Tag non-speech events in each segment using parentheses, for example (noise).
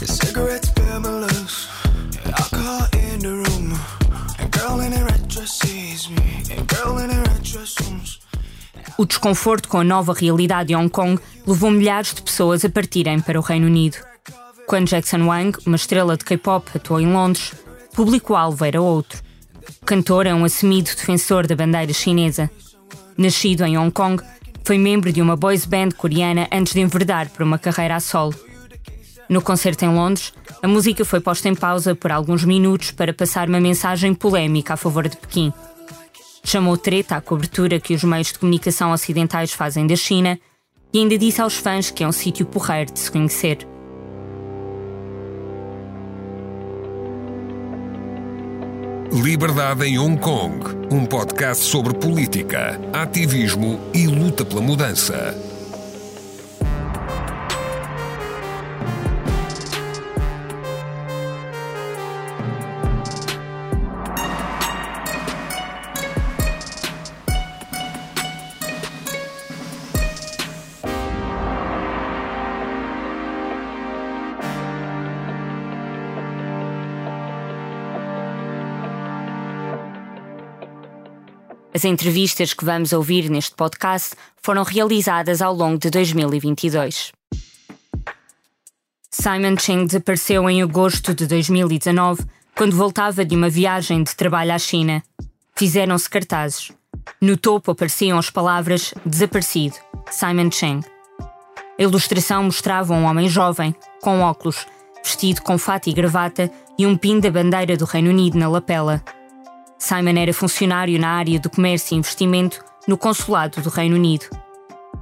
The cigarettes burn my lungs. Alcohol in the room. A girl in a red dress sees me. A girl in a red dress zooms. O desconforto com a nova realidade de Hong Kong levou milhares de pessoas a partirem para o Reino Unido. Quando Jackson Wang, uma estrela de K-pop, atuou em Londres, público-alvo era outro. O cantor é um assumido defensor da bandeira chinesa. Nascido em Hong Kong, foi membro de uma boys band coreana antes de enverdar para uma carreira a solo. No concerto em Londres, a música foi posta em pausa por alguns minutos para passar uma mensagem polémica a favor de Pequim. Chamou treta à cobertura que os meios de comunicação ocidentais fazem da China e ainda disse aos fãs que é um sítio porreiro de se conhecer. Liberdade em Hong Kong, um podcast sobre política, ativismo e luta pela mudança. As entrevistas que vamos ouvir neste podcast foram realizadas ao longo de 2022. Simon Cheng desapareceu em agosto de 2019, quando voltava de uma viagem de trabalho à China. Fizeram-se cartazes. No topo apareciam as palavras Desaparecido, Simon Cheng. A ilustração mostrava um homem jovem, com óculos, vestido com fato e gravata e um pin da bandeira do Reino Unido na lapela. Simon era funcionário na área do comércio e investimento no consulado do Reino Unido.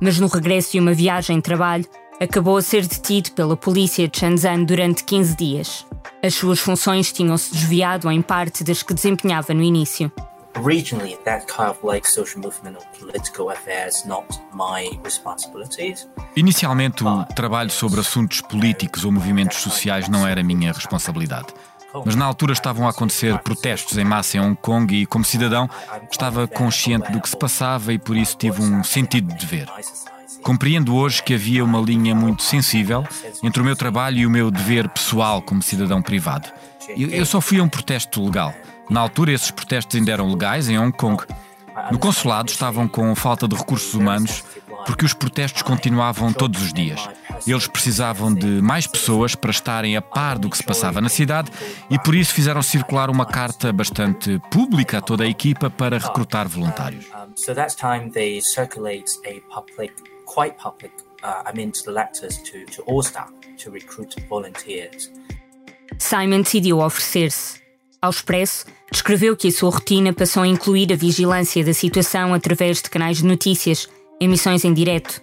Mas no regresso de uma viagem de trabalho, acabou a ser detido pela polícia de Shenzhen durante 15 dias. As suas funções tinham-se desviado em parte das que desempenhava no início. Regionally, that kind of like social movement or political affairs not my responsibilities. Inicialmente, o trabalho sobre assuntos políticos ou movimentos sociais não era minha responsabilidade. Mas na altura estavam a acontecer protestos em massa em Hong Kong e, como cidadão, estava consciente do que se passava e por isso tive um sentido de dever. Compreendo hoje que havia uma linha muito sensível entre o meu trabalho e o meu dever pessoal como cidadão privado. Eu só fui a um protesto legal. Na altura, esses protestos ainda eram legais em Hong Kong. No consulado estavam com falta de recursos humanos porque os protestos continuavam todos os dias. Eles precisavam de mais pessoas para estarem a par do que se passava na cidade e por isso fizeram circular uma carta bastante pública a toda a equipa para recrutar voluntários. So that's time they circulate a public, quite public, I mean to letters to, to all staff to recruit volunteers. Simon decidiu oferecer-se. Ao expresso, descreveu que a sua rotina passou a incluir a vigilância da situação através de canais de notícias emissões em direto.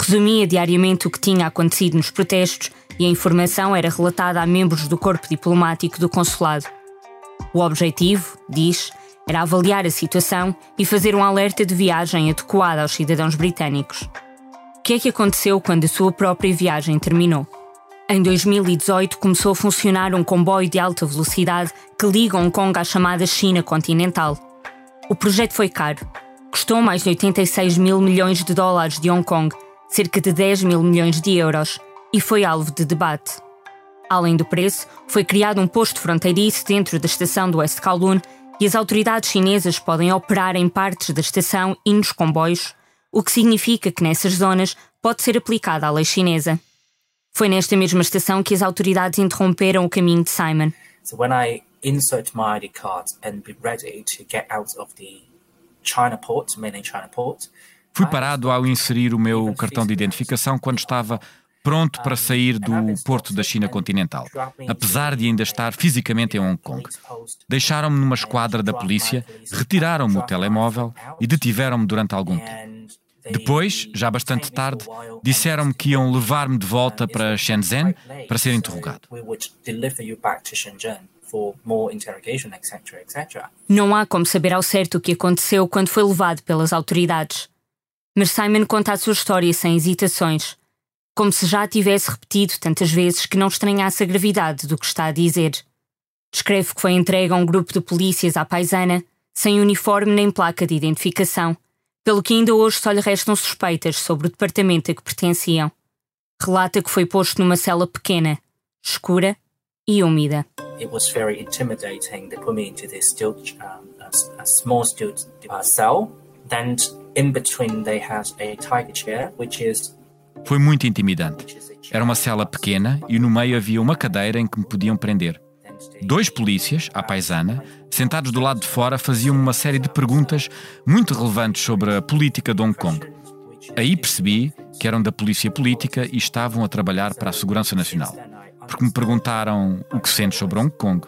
Resumia diariamente o que tinha acontecido nos protestos e a informação era relatada a membros do corpo diplomático do consulado. O objetivo, diz, era avaliar a situação e fazer um alerta de viagem adequado aos cidadãos britânicos. O que é que aconteceu quando a sua própria viagem terminou? Em 2018 começou a funcionar um comboio de alta velocidade que liga Hong Kong à chamada China continental. O projeto foi caro, Custou mais de 86 mil milhões de dólares de Hong Kong, cerca de 10 mil milhões de euros, e foi alvo de debate. Além do preço, foi criado um posto fronteiriço dentro da estação do West Kowloon e as autoridades chinesas podem operar em partes da estação e nos comboios, o que significa que nessas zonas pode ser aplicada a lei chinesa. Foi nesta mesma estação que as autoridades interromperam o caminho de Simon. So when I insert my ID card and be ready to get out of the China Port, mainly China Port. Fui parado ao inserir o meu cartão de identificação quando estava pronto para sair do porto da China continental, apesar de ainda estar fisicamente em Hong Kong. Deixaram-me numa esquadra da polícia, retiraram-me o telemóvel e detiveram-me durante algum tempo. Depois, já bastante tarde, disseram-me que iam levar-me de volta para Shenzhen para ser interrogado. Não há como saber ao certo o que aconteceu quando foi levado pelas autoridades. Mas Simon conta a sua história sem hesitações, como se já a tivesse repetido tantas vezes que não estranhasse a gravidade do que está a dizer. Descreve que foi entregue a um grupo de polícias à paisana, sem uniforme nem placa de identificação, pelo que ainda hoje só lhe restam suspeitas sobre o departamento a que pertenciam. Relata que foi posto numa cela pequena, escura e úmida. It was very intimidating. They put me into this steel, um, a, a small steel uh, cell. Then in between they had a tiger chair, which is Foi muito intimidante. Era uma cela pequena e no meio havia uma cadeira em que me podiam prender. Dois polícias, à paisana, sentados do lado de fora, faziam uma série de perguntas muito relevantes sobre a política de Hong Kong. Aí percebi que eram da polícia política e estavam a trabalhar para a segurança nacional. Porque me perguntaram o que sentes sobre Hong Kong.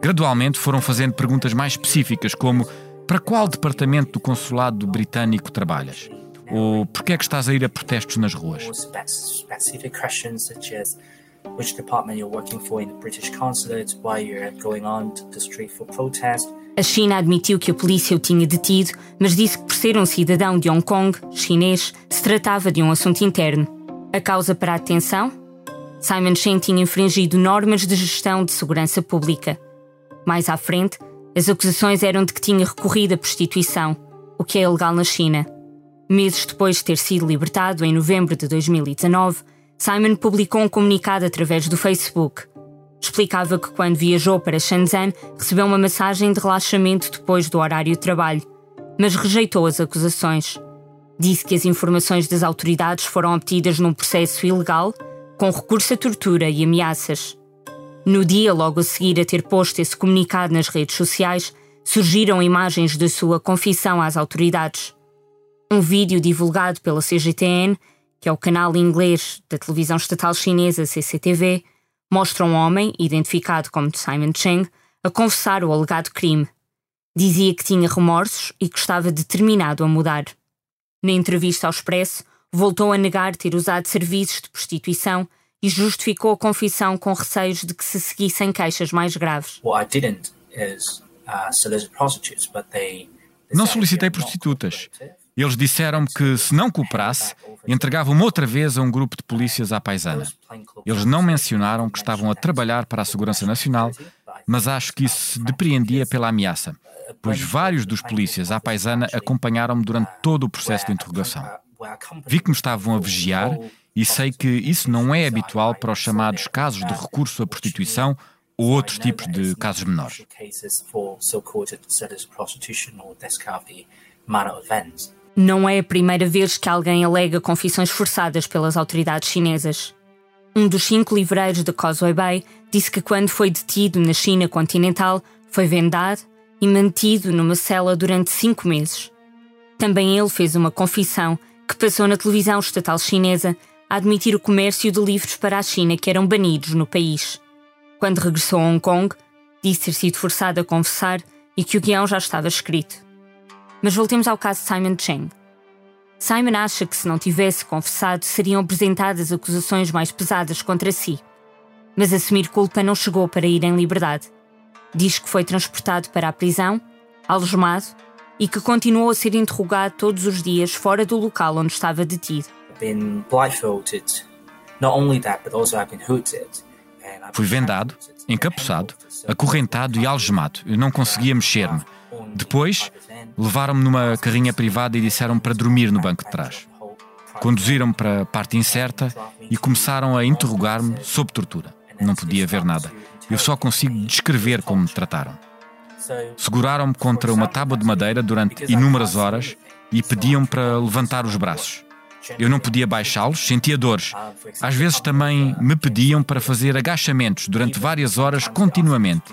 Gradualmente foram fazendo perguntas mais específicas, como para qual departamento do consulado britânico trabalhas? Ou porquê é que estás a ir a protestos nas ruas? which department you're working for in the British consulate, why you're going on to the street for protest. A China admitiu que a polícia o tinha detido, mas disse que por ser um cidadão de Hong Kong, chinês, se tratava de um assunto interno. A causa para a detenção? Simon Chen tinha infringido normas de gestão de segurança pública. Mais à frente, as acusações eram de que tinha recorrido à prostituição, o que é ilegal na China. Meses depois de ter sido libertado, em novembro de 2019, Simon publicou um comunicado através do Facebook. Explicava que quando viajou para Shenzhen recebeu uma massagem de relaxamento depois do horário de trabalho, mas rejeitou as acusações. Disse que as informações das autoridades foram obtidas num processo ilegal, com recurso à tortura e ameaças. No dia logo a seguir a ter posto esse comunicado nas redes sociais, surgiram imagens da sua confissão às autoridades. Um vídeo divulgado pela CGTN que é o canal inglês da televisão estatal chinesa CCTV, mostra um homem, identificado como Simon Cheng, a confessar o alegado crime. Dizia que tinha remorsos e que estava determinado a mudar. Na entrevista ao Expresso, voltou a negar ter usado serviços de prostituição e justificou a confissão com receios de que se seguissem queixas mais graves. Uh, Não solicitei prostitutas. Eles disseram-me que, se não cooperasse, entregavam-me outra vez a um grupo de polícias à paisana. Eles não mencionaram que estavam a trabalhar para a Segurança Nacional, mas acho que isso se depreendia pela ameaça, pois vários dos polícias à paisana acompanharam-me durante todo o processo de interrogação. Vi que me estavam a vigiar e sei que isso não é habitual para os chamados casos de recurso à prostituição ou outros tipos de casos menores. Não é a primeira vez que alguém alega confissões forçadas pelas autoridades chinesas. Um dos cinco livreiros de Causeway Bay disse que, quando foi detido na China continental, foi vendado e mantido numa cela durante cinco meses. Também ele fez uma confissão que passou na televisão estatal chinesa a admitir o comércio de livros para a China que eram banidos no país. Quando regressou a Hong Kong, disse ter sido forçado a confessar e que o guião já estava escrito. Mas voltemos ao caso de Simon Cheng. Simon acha que se não tivesse confessado seriam apresentadas acusações mais pesadas contra si. Mas assumir culpa não chegou para ir em liberdade. Diz que foi transportado para a prisão, algemado e que continuou a ser interrogado todos os dias fora do local onde estava detido. Fui vendado, encapuçado, acorrentado e algemado. Eu não conseguia mexer-me. Depois, levaram-me numa carrinha privada e disseram para dormir no banco de trás. Conduziram-me para a parte incerta e começaram a interrogar-me sob tortura. Não podia ver nada. Eu só consigo descrever como me trataram. Seguraram-me contra uma tábua de madeira durante inúmeras horas e pediam-me para levantar os braços. Eu não podia baixá-los, sentia dores. Às vezes também me pediam para fazer agachamentos durante várias horas continuamente.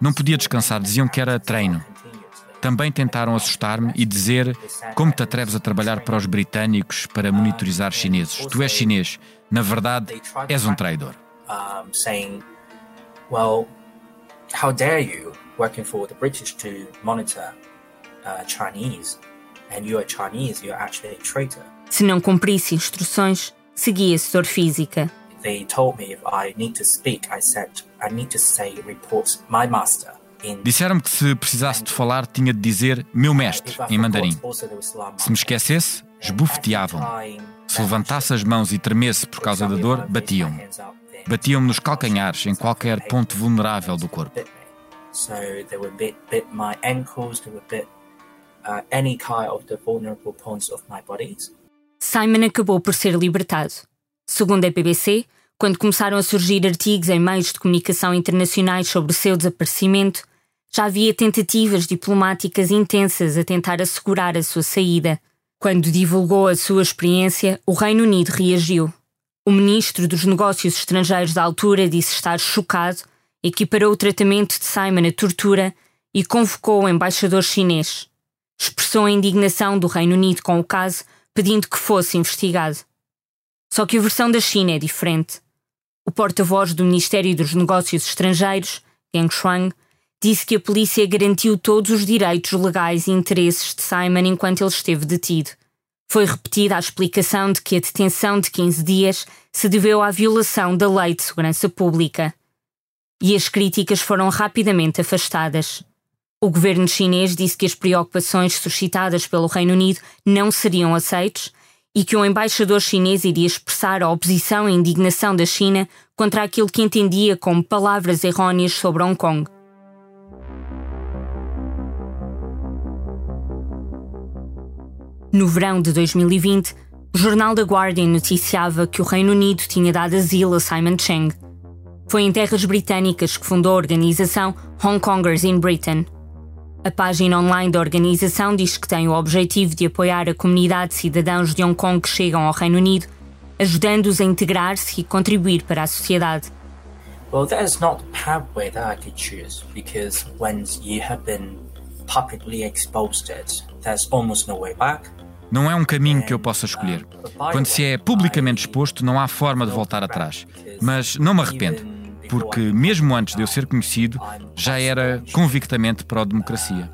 Não podia descansar, diziam que era treino. Também tentaram assustar-me e dizer como te atreves a trabalhar para os britânicos para monitorizar chineses. Tu és chinês. Na verdade, és um traidor. How dare you working for the British to monitor uh, Chinese and you are Chinese, you are actually a traitor. Se não cumprisse instruções, seguia-se dor física. They told me if I need to speak, I said I need to say report my master. Disseram-me que se precisasse de falar tinha de dizer meu mestre em mandarim. Se me esquecesse, esbofeteavam-me. Se levantasse as mãos e tremesse por causa da dor, batiam-me. Batiam-me nos calcanhares, em qualquer ponto vulnerável do corpo. Simon acabou por ser libertado. Segundo a BBC, Quando começaram a surgir artigos em meios de comunicação internacionais sobre o seu desaparecimento, já havia tentativas diplomáticas intensas a tentar assegurar a sua saída. Quando divulgou a sua experiência, o Reino Unido reagiu. O ministro dos Negócios Estrangeiros da altura disse estar chocado, equiparou o tratamento de Simon à tortura e convocou o embaixador chinês. Expressou a indignação do Reino Unido com o caso, pedindo que fosse investigado. Só que a versão da China é diferente. O porta-voz do Ministério dos Negócios Estrangeiros, Yang Shuang, disse que a polícia garantiu todos os direitos legais e interesses de Simon enquanto ele esteve detido. Foi repetida a explicação de que a detenção de 15 dias se deveu à violação da Lei de Segurança Pública. E as críticas foram rapidamente afastadas. O governo chinês disse que as preocupações suscitadas pelo Reino Unido não seriam aceites e que o embaixador chinês iria expressar a oposição e indignação da China contra aquilo que entendia como palavras errôneas sobre Hong Kong. No verão de 2020, o jornal The Guardian noticiava que o Reino Unido tinha dado asilo a Simon Cheng. Foi em terras britânicas que fundou a organização Hong Kongers in Britain. A página online da organização diz que tem o objetivo de apoiar a comunidade de cidadãos de Hong Kong que chegam ao Reino Unido, ajudando-os a integrar-se e contribuir para a sociedade. Well, that is not the pathway that I could choose because when you have been publicly exposed, there's almost no way back. Não é um caminho que eu possa escolher. Quando se é publicamente exposto, não há forma de voltar atrás. Mas não me arrependo, porque mesmo antes de eu ser conhecido, já era convictamente pró-democracia.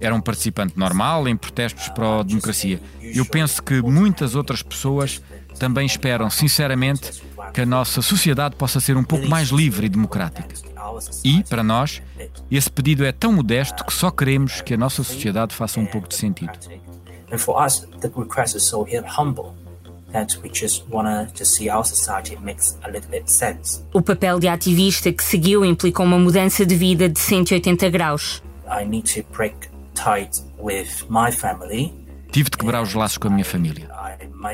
Era um participante normal em protestos pró-democracia. Eu penso que muitas outras pessoas também esperam, sinceramente, que a nossa sociedade possa ser um pouco mais livre e democrática. E, para nós, esse pedido é tão modesto que só queremos que a nossa sociedade faça um pouco de sentido. And for us, the request is so humble. O papel de ativista que seguiu implicou uma mudança de vida de 180 graus. Tive de quebrar os laços com a minha família.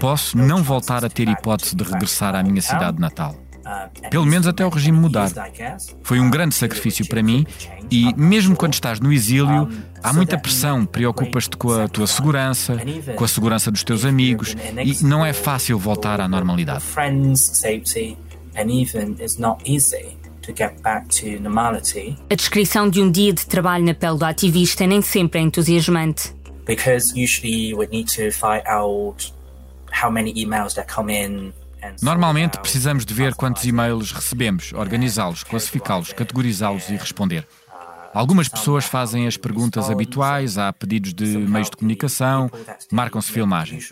Posso não voltar a ter hipótese de regressar à minha cidade natal pelo menos até o regime mudar. Foi um grande sacrifício para mim e, mesmo quando estás no exílio, há muita pressão, preocupas-te com a tua segurança, com a segurança dos teus amigos e não é fácil voltar à normalidade. A descrição de um dia de trabalho na pele do ativista nem sempre é entusiasmante. Because usually we need to find out how many emails that come in Normalmente precisamos de ver quantos e-mails recebemos, organizá-los, classificá-los, categorizá-los e responder. Algumas pessoas fazem as perguntas habituais, há pedidos de meios de comunicação, marcam-se filmagens.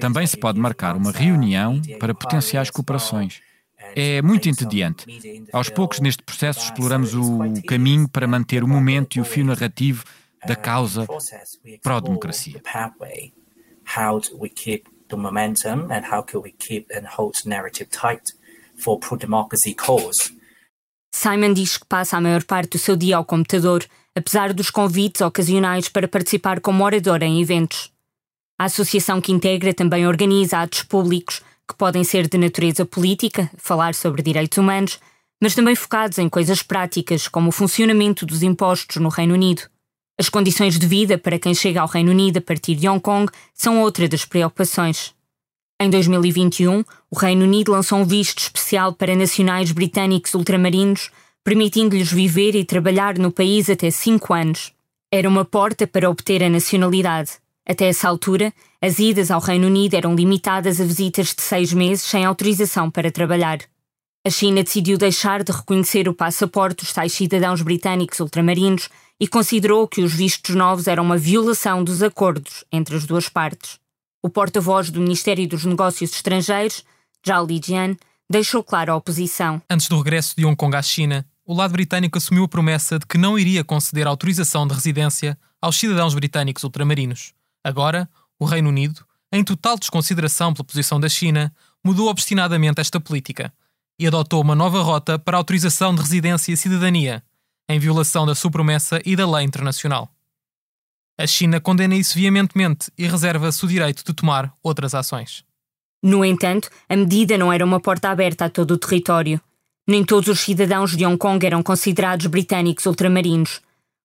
Também se pode marcar uma reunião para potenciais cooperações. É muito entediante. Aos poucos, neste processo, exploramos o caminho para manter o momento e o fio narrativo da causa pró-democracia the momentum and how can we keep and hold narrative tight for pro-democracy cause. Simon diz que passa a maior parte do seu dia ao computador, apesar dos convites ocasionais para participar como orador em eventos. A associação que integra também organiza atos públicos que podem ser de natureza política, falar sobre direitos humanos, mas também focados em coisas práticas, como o funcionamento dos impostos no Reino Unido. As condições de vida para quem chega ao Reino Unido a partir de Hong Kong são outra das preocupações. Em 2021, o Reino Unido lançou um visto especial para nacionais britânicos ultramarinos, permitindo-lhes viver e trabalhar no país até cinco anos. Era uma porta para obter a nacionalidade. Até essa altura, as idas ao Reino Unido eram limitadas a visitas de seis meses sem autorização para trabalhar. A China decidiu deixar de reconhecer o passaporte dos tais cidadãos britânicos ultramarinos e considerou que os vistos novos eram uma violação dos acordos entre as duas partes. O porta-voz do Ministério dos Negócios Estrangeiros, Zhao Lijian, deixou clara a oposição. Antes do regresso de Hong Kong à China, o lado britânico assumiu a promessa de que não iria conceder autorização de residência aos cidadãos britânicos ultramarinos. Agora, o Reino Unido, em total desconsideração pela posição da China, mudou obstinadamente esta política e adotou uma nova rota para a autorização de residência e cidadania, em violação da sua promessa e da lei internacional. A China condena isso veementemente e reserva-se o direito de tomar outras ações. No entanto, a medida não era uma porta aberta a todo o território. Nem todos os cidadãos de Hong Kong eram considerados britânicos ultramarinos.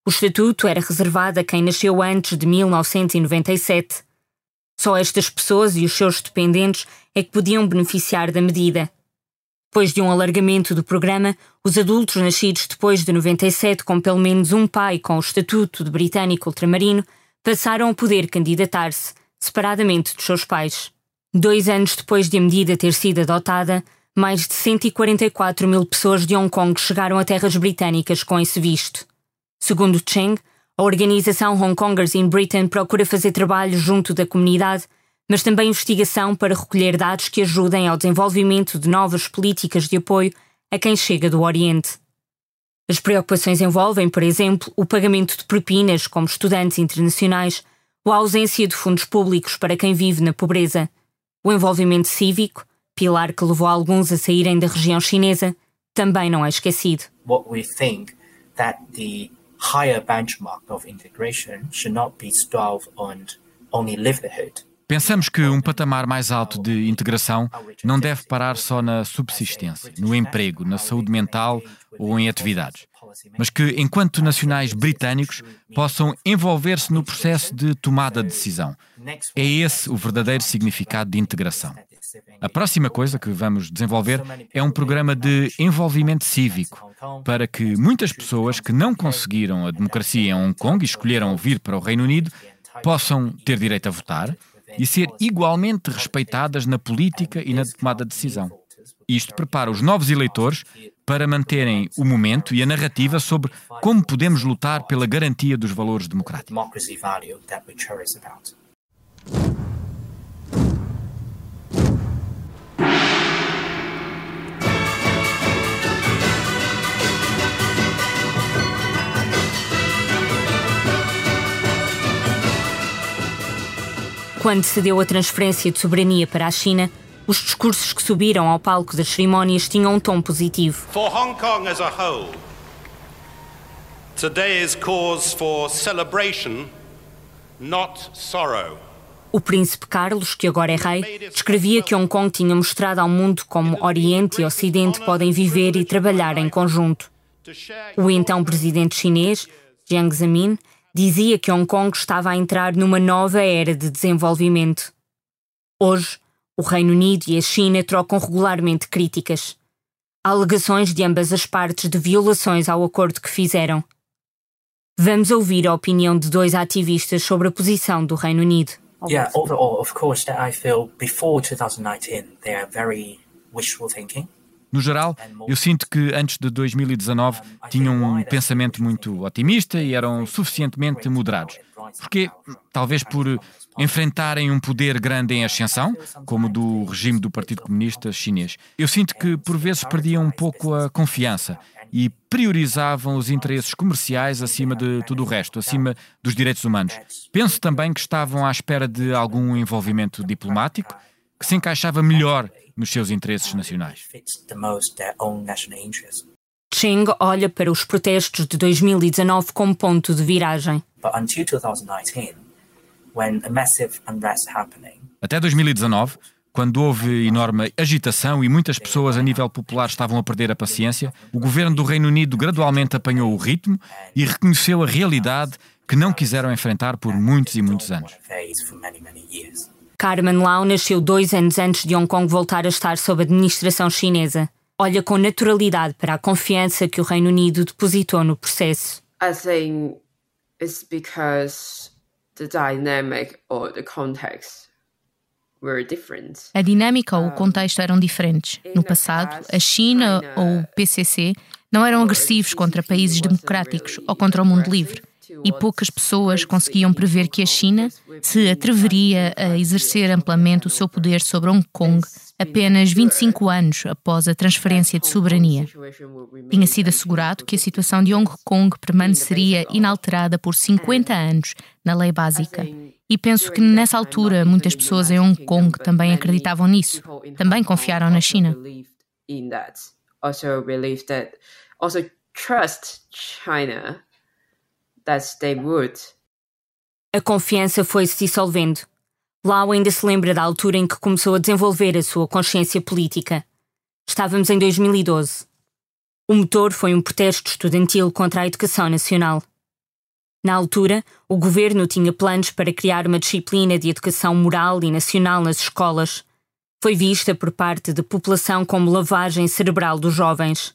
O estatuto era reservado a quem nasceu antes de 1997. Só estas pessoas e os seus dependentes é que podiam beneficiar da medida. Depois de um alargamento do programa, os adultos nascidos depois de 97 com pelo menos um pai com o estatuto de britânico ultramarino passaram a poder candidatar-se, separadamente dos seus pais. Dois anos depois de a medida ter sido adotada, mais de 144 mil pessoas de Hong Kong chegaram a terras britânicas com esse visto. Segundo Cheng, a organização Hong Kongers in Britain procura fazer trabalho junto da comunidade mas também investigação para recolher dados que ajudem ao desenvolvimento de novas políticas de apoio a quem chega do Oriente. As preocupações envolvem, por exemplo, o pagamento de propinas como estudantes internacionais ou a ausência de fundos públicos para quem vive na pobreza, o envolvimento cívico, pilar que levou alguns a saírem da região chinesa, também não é esquecido. What we think that the higher benchmark of integration should not be on only livelihood Pensamos que um patamar mais alto de integração não deve parar só na subsistência, no emprego, na saúde mental ou em atividades, mas que, enquanto nacionais britânicos, possam envolver-se no processo de tomada de decisão. É esse o verdadeiro significado de integração. A próxima coisa que vamos desenvolver é um programa de envolvimento cívico para que muitas pessoas que não conseguiram a democracia em Hong Kong e escolheram vir para o Reino Unido possam ter direito a votar e ser igualmente respeitadas na política e na tomada de decisão. Isto prepara os novos eleitores para manterem o momento e a narrativa sobre como podemos lutar pela garantia dos valores democráticos. Quando se deu a transferência de soberania para a China, os discursos que subiram ao palco das cerimónias tinham um tom positivo. For Hong Kong as a whole, today is cause for celebration, not sorrow. O príncipe Carlos, que agora é rei, descrevia que Hong Kong tinha mostrado ao mundo como Oriente e Ocidente podem viver e trabalhar em conjunto. O então presidente chinês, Jiang Zemin, dizia que Hong Kong estava a entrar numa nova era de desenvolvimento. Hoje, o Reino Unido e a China trocam regularmente críticas. Há alegações de ambas as partes de violações ao acordo que fizeram. Vamos ouvir a opinião de dois ativistas sobre a posição do Reino Unido. Yeah, overall, of course, I feel before 2019 they are very wishful thinking. No geral, eu sinto que antes de 2019 tinham um pensamento muito otimista e eram suficientemente moderados. Porque, talvez por enfrentarem um poder grande em ascensão, como do regime do Partido Comunista Chinês. Eu sinto que, por vezes, perdiam um pouco a confiança e priorizavam os interesses comerciais acima de tudo o resto, acima dos direitos humanos. Penso também que estavam à espera de algum envolvimento diplomático que se encaixava melhor nos seus interesses nacionais. Cheng olha para os protestos de 2019 como ponto de viragem. Até 2019, quando houve enorme agitação e muitas pessoas a nível popular estavam a perder a paciência, o governo do Reino Unido gradualmente apanhou o ritmo e reconheceu a realidade que não quiseram enfrentar por muitos e muitos anos. Carmen Lau nasceu dois anos antes de Hong Kong voltar a estar sob administração chinesa. Olha com naturalidade para a confiança que o Reino Unido depositou no processo. I think it's because the dynamic or the context a dinâmica ou o contexto eram diferentes. No passado, a China ou o PCC não eram agressivos contra países democráticos ou contra o mundo livre e poucas pessoas conseguiam prever que a China se atreveria a exercer amplamente o seu poder sobre Hong Kong apenas 25 anos após a transferência de soberania. Tinha sido assegurado que a situação de Hong Kong permaneceria inalterada por 50 anos na lei básica. E penso que nessa altura muitas pessoas em Hong Kong também acreditavam nisso, também confiaram na China. Also believe that also trust China would. A confiança foi se dissolvendo. Lau ainda se lembra da altura em que começou a desenvolver a sua consciência política. Estávamos em 2012. O motor foi um protesto estudantil contra a educação nacional. Na altura, o governo tinha planos para criar uma disciplina de educação moral e nacional nas escolas. Foi vista por parte da população como lavagem cerebral dos jovens.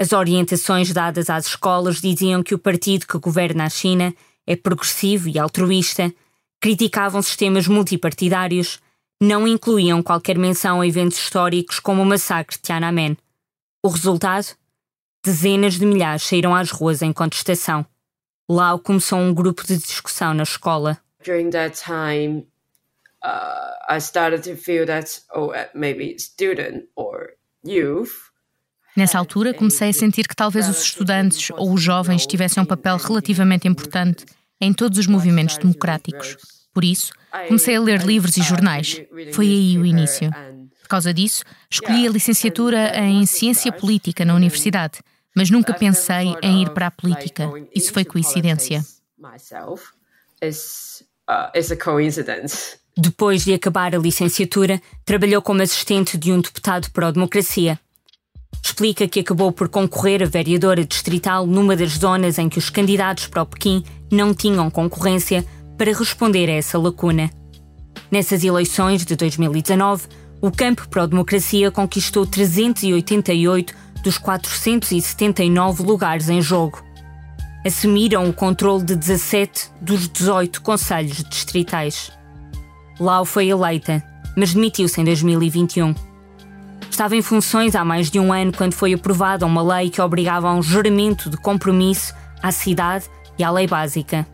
As orientações dadas às escolas diziam que o partido que governa a China é progressivo e altruísta criticavam sistemas multipartidários, não incluíam qualquer menção a eventos históricos como o massacre de Tiananmen. O resultado? Dezenas de milhares saíram às ruas em contestação. Lá começou um grupo de discussão na escola. During that time, uh, I started to feel that, oh, uh, maybe student or youth Nessa altura, comecei a sentir que talvez os estudantes ou os jovens tivessem um papel relativamente importante em todos os movimentos democráticos. Por isso, comecei a ler livros e jornais. Foi aí o início. Por causa disso, escolhi a licenciatura em Ciência Política na universidade, mas nunca pensei em ir para a política. Isso foi coincidência. Depois de acabar a licenciatura, trabalhou como assistente de um deputado pró-democracia. Explica que acabou por concorrer a vereadora distrital numa das zonas em que os candidatos para o Pequim não tinham concorrência para responder a essa lacuna. Nessas eleições de 2019, o Campo Pro Democracia conquistou 388 dos 479 lugares em jogo. Assumiram o controle de 17 dos 18 conselhos distritais. Lau foi eleita, mas demitiu-se em 2021. Estava em funções há mais de um ano quando foi aprovada uma lei que obrigava a um juramento de compromisso à cidade e à lei básica.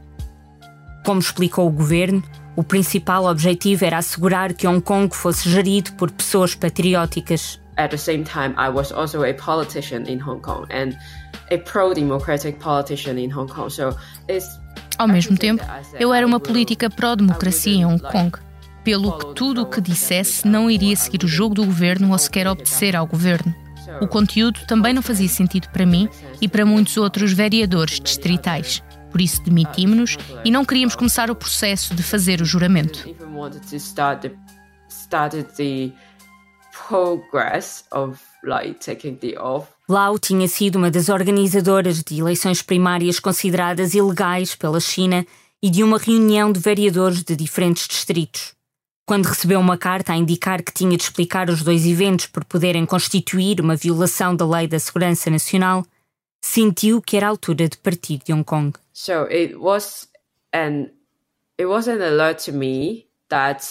Como explicou o governo, o principal objetivo era assegurar que Hong Kong fosse gerido por pessoas patrióticas. At the same time, I was also a politician in Hong Kong and a pro-democratic politician in Hong Kong. So it's Ao mesmo tempo, eu era uma política pró-democracia em Hong Kong, pelo que tudo o que dissesse não iria seguir o jogo do governo ou sequer obedecer ao governo. O conteúdo também não fazia sentido para mim e para muitos outros vereadores distritais. Por isso demitimos-nos e não queríamos começar o processo de fazer o juramento. Lau tinha sido uma das organizadoras de eleições primárias consideradas ilegais pela China e de uma reunião de vereadores de diferentes distritos. Quando recebeu uma carta a indicar que tinha de explicar os dois eventos por poderem constituir uma violação da Lei da Segurança Nacional, sentiu que era a altura de partir de Hong Kong. So it was an it was an alert to me that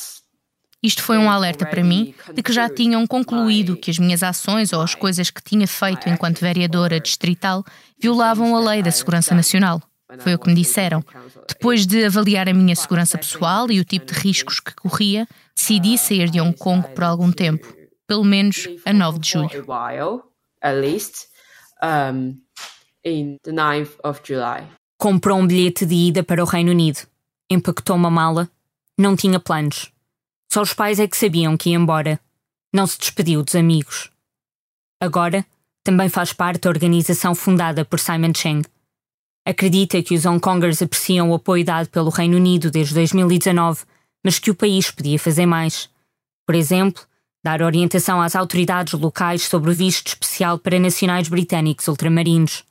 isto foi um alerta para mim de que já tinham concluído que as minhas ações ou as coisas que tinha feito enquanto vereadora distrital violavam a lei da segurança nacional. Foi o que me disseram. Depois de avaliar a minha segurança pessoal e o tipo de riscos que corria, decidi sair de Hong Kong por algum tempo, pelo menos a 9 de julho in the 9th of July. Comprou um bilhete de ida para o Reino Unido. Empacotou uma mala. Não tinha planos. Só os pais é que sabiam que ia embora. Não se despediu dos amigos. Agora, também faz parte da organização fundada por Simon Cheng. Acredita que os Hong Kongers apreciam o apoio dado pelo Reino Unido desde 2019, mas que o país podia fazer mais. Por exemplo, dar orientação às autoridades locais sobre o visto especial para nacionais britânicos ultramarinos.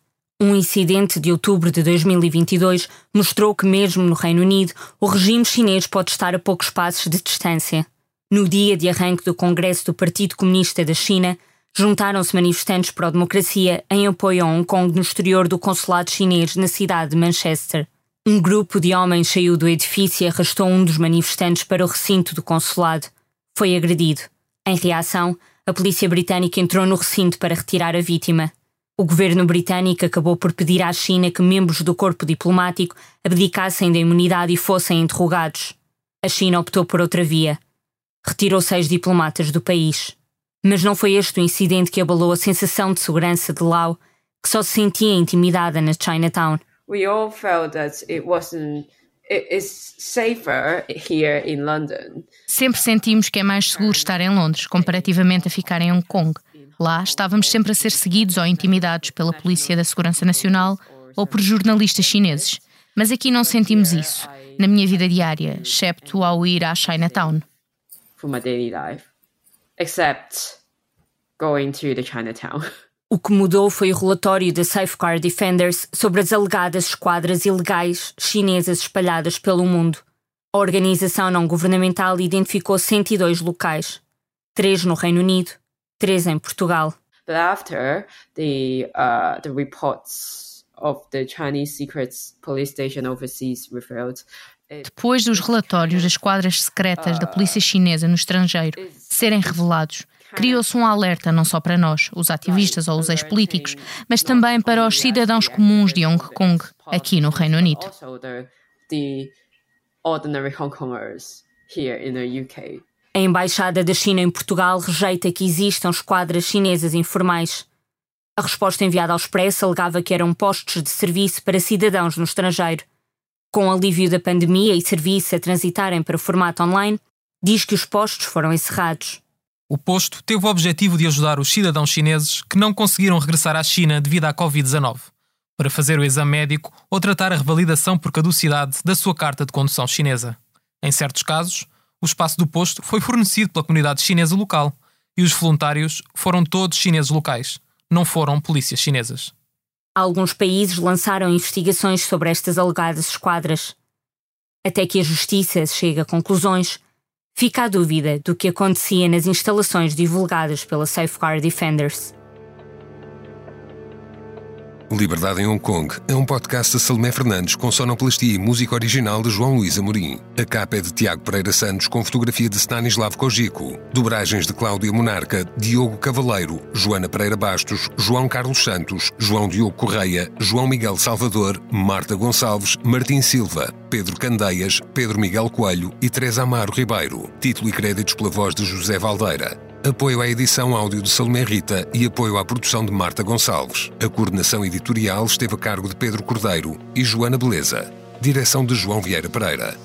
Um incidente de outubro de 2022 mostrou que, mesmo no Reino Unido, o regime chinês pode estar a poucos passos de distância. No dia de arranque do Congresso do Partido Comunista da China, juntaram-se manifestantes pró-democracia em apoio a Hong Kong no exterior do consulado chinês na cidade de Manchester. Um grupo de homens saiu do edifício e arrastou um dos manifestantes para o recinto do consulado. Foi agredido. Em reação, a polícia britânica entrou no recinto para retirar a vítima. O governo britânico acabou por pedir à China que membros do corpo diplomático abdicassem da imunidade e fossem interrogados. A China optou por outra via. Retirou seis diplomatas do país. Mas não foi este o incidente que abalou a sensação de segurança de Lau, que só se sentia intimidada na Chinatown. We all felt that it wasn't Sempre sentimos que é mais seguro estar em Londres comparativamente a ficar em Hong Kong. Lá estávamos sempre a ser seguidos ou intimidados pela Polícia da Segurança Nacional ou por jornalistas chineses. Mas aqui não sentimos isso, na minha vida diária, excepto ao ir à Chinatown. For my daily life, except going to the Chinatown. (laughs) O que mudou foi o relatório da Safeguard Defenders sobre as alegadas esquadras ilegais chinesas espalhadas pelo mundo. A organização não governamental identificou 102 locais, três no Reino Unido, três em Portugal. But after the uh, the reports of the Chinese secret police station overseas revealed depois dos relatórios das esquadras secretas da polícia chinesa no estrangeiro serem revelados, criou-se um alerta não só para nós, os ativistas ou os ex-políticos, mas também para os cidadãos comuns de Hong Kong, aqui no Reino Unido. A Embaixada da China em Portugal rejeita que existam esquadras chinesas informais. A resposta enviada ao Expresso alegava que eram postos de serviço para cidadãos no estrangeiro. Com o alívio da pandemia e serviço a transitarem para o formato online, diz que os postos foram encerrados. O posto teve o objetivo de ajudar os cidadãos chineses que não conseguiram regressar à China devido à Covid-19, para fazer o exame médico ou tratar a revalidação por caducidade da sua carta de condução chinesa. Em certos casos, o espaço do posto foi fornecido pela comunidade chinesa local e os voluntários foram todos chineses locais, não foram polícias chinesas. Alguns países lançaram investigações sobre estas alegadas esquadras. Até que a justiça chegue a conclusões Fica a dúvida do que acontecia nas instalações divulgadas pela Safeguard Defenders. Liberdade em Hong Kong é um podcast de Salomé Fernandes com sonoplastia e música original de João Luís Amorim. A capa é de Tiago Pereira Santos com fotografia de Stanislav Kojiko. Dobragens de Cláudia Monarca, Diogo Cavaleiro, Joana Pereira Bastos, João Carlos Santos, João Diogo Correia, João Miguel Salvador, Marta Gonçalves, Martim Silva, Pedro Candeias, Pedro Miguel Coelho e Teresa Amaro Ribeiro. Título e créditos pela voz de José Valdeira apoio à edição áudio de Salomé Rita e apoio à produção de Marta Gonçalves. A coordenação editorial esteve a cargo de Pedro Cordeiro e Joana Beleza. Direção de João Vieira Pereira.